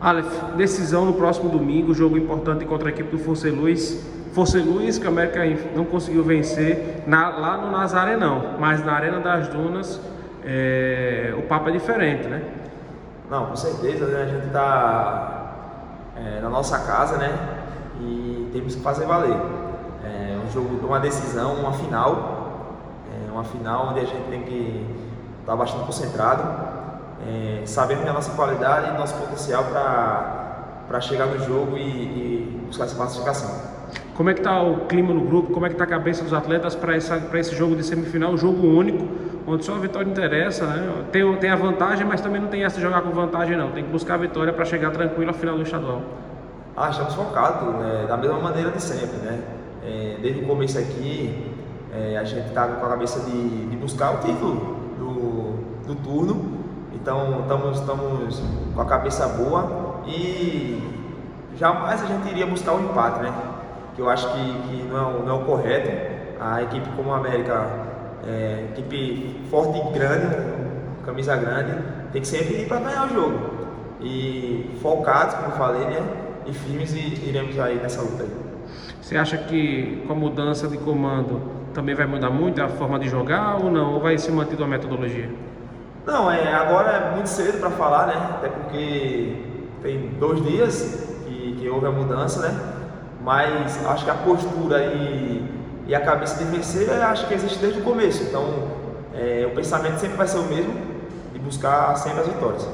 Aleph, decisão no próximo domingo, jogo importante contra a equipe do Força Luz. Força Luz, que a América não conseguiu vencer na, lá no Nazaré não, mas na Arena das Dunas é, o papo é diferente, né? Não, com certeza, né? a gente está é, na nossa casa, né? E temos que fazer valer. É um jogo, uma decisão, uma final, é uma final onde a gente tem que estar tá bastante concentrado é, sabendo a nossa qualidade e nosso potencial para chegar no jogo e, e, buscar essa classificação. Como é que está o clima no grupo? Como é que está a cabeça dos atletas para esse jogo de semifinal, um jogo único, onde só a vitória interessa, né? Tem, tem a vantagem, mas também não tem essa de jogar com vantagem não. Tem que buscar a vitória para chegar tranquilo ao final do estadual. Ah, estamos focados né? da mesma maneira de sempre, né? É, desde o começo aqui, é, a gente está com a cabeça de, de buscar o título do, do turno então estamos, estamos com a cabeça boa e jamais a gente iria buscar o um empate, né? Que eu acho que, que não, é, não, é, o correto. A equipe como a América, é, equipe forte e grande, camisa grande, tem que sempre ir para ganhar o jogo. E focados, como falei, né? E firmes e iremos aí nessa luta aí. Você acha que com a mudança de comando também vai mudar muito a forma de jogar ou não? Ou vai ser mantida a metodologia? Não, é, agora é muito cedo para falar, né? Até porque tem dois dias que, que, houve a mudança, né? Mas acho que a postura e, e a cabeça de vencer, acho que existe desde o começo. Então, é, o pensamento sempre vai ser o mesmo, de buscar sempre as vitórias.